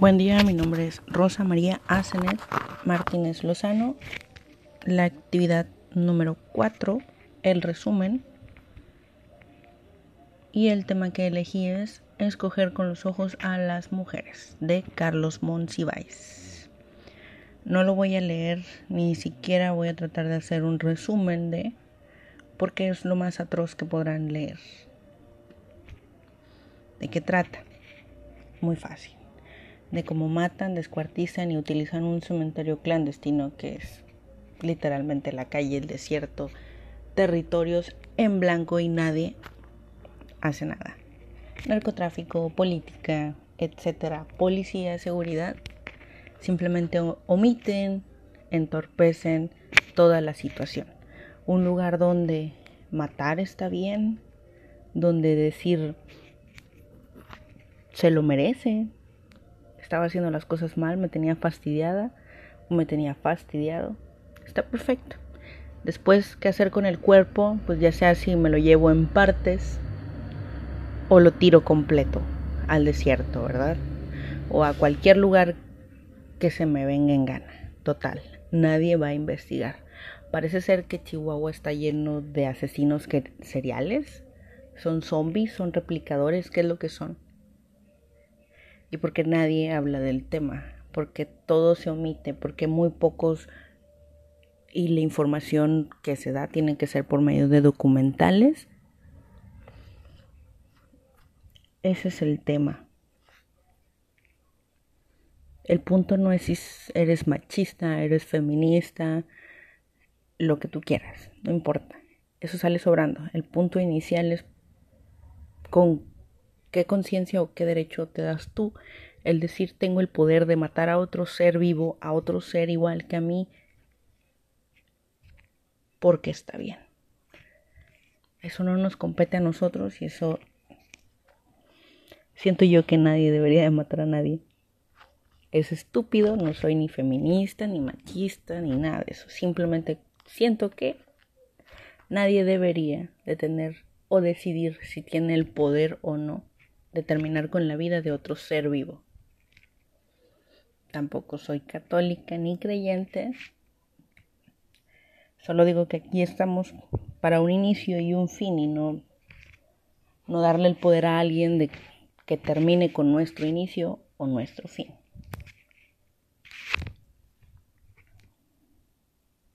Buen día, mi nombre es Rosa María Asenet Martínez Lozano. La actividad número 4, el resumen. Y el tema que elegí es Escoger con los ojos a las mujeres, de Carlos Monsiváis. No lo voy a leer, ni siquiera voy a tratar de hacer un resumen de, porque es lo más atroz que podrán leer. ¿De qué trata? Muy fácil de cómo matan, descuartizan y utilizan un cementerio clandestino que es literalmente la calle, el desierto, territorios en blanco y nadie hace nada. Narcotráfico, política, etcétera, policía, seguridad, simplemente omiten, entorpecen toda la situación. Un lugar donde matar está bien, donde decir se lo merece, estaba haciendo las cosas mal, me tenía fastidiada o me tenía fastidiado. Está perfecto. Después, ¿qué hacer con el cuerpo? Pues ya sea si me lo llevo en partes o lo tiro completo al desierto, ¿verdad? O a cualquier lugar que se me venga en gana. Total, nadie va a investigar. Parece ser que Chihuahua está lleno de asesinos que, seriales. Son zombies, son replicadores, ¿qué es lo que son? Y porque nadie habla del tema, porque todo se omite, porque muy pocos y la información que se da tiene que ser por medio de documentales. Ese es el tema. El punto no es si eres machista, eres feminista, lo que tú quieras, no importa. Eso sale sobrando. El punto inicial es con ¿Qué conciencia o qué derecho te das tú el decir tengo el poder de matar a otro ser vivo, a otro ser igual que a mí? Porque está bien. Eso no nos compete a nosotros y eso siento yo que nadie debería de matar a nadie. Es estúpido, no soy ni feminista, ni machista, ni nada de eso. Simplemente siento que nadie debería de tener o decidir si tiene el poder o no de terminar con la vida de otro ser vivo. Tampoco soy católica ni creyente. Solo digo que aquí estamos para un inicio y un fin y no, no darle el poder a alguien de que termine con nuestro inicio o nuestro fin.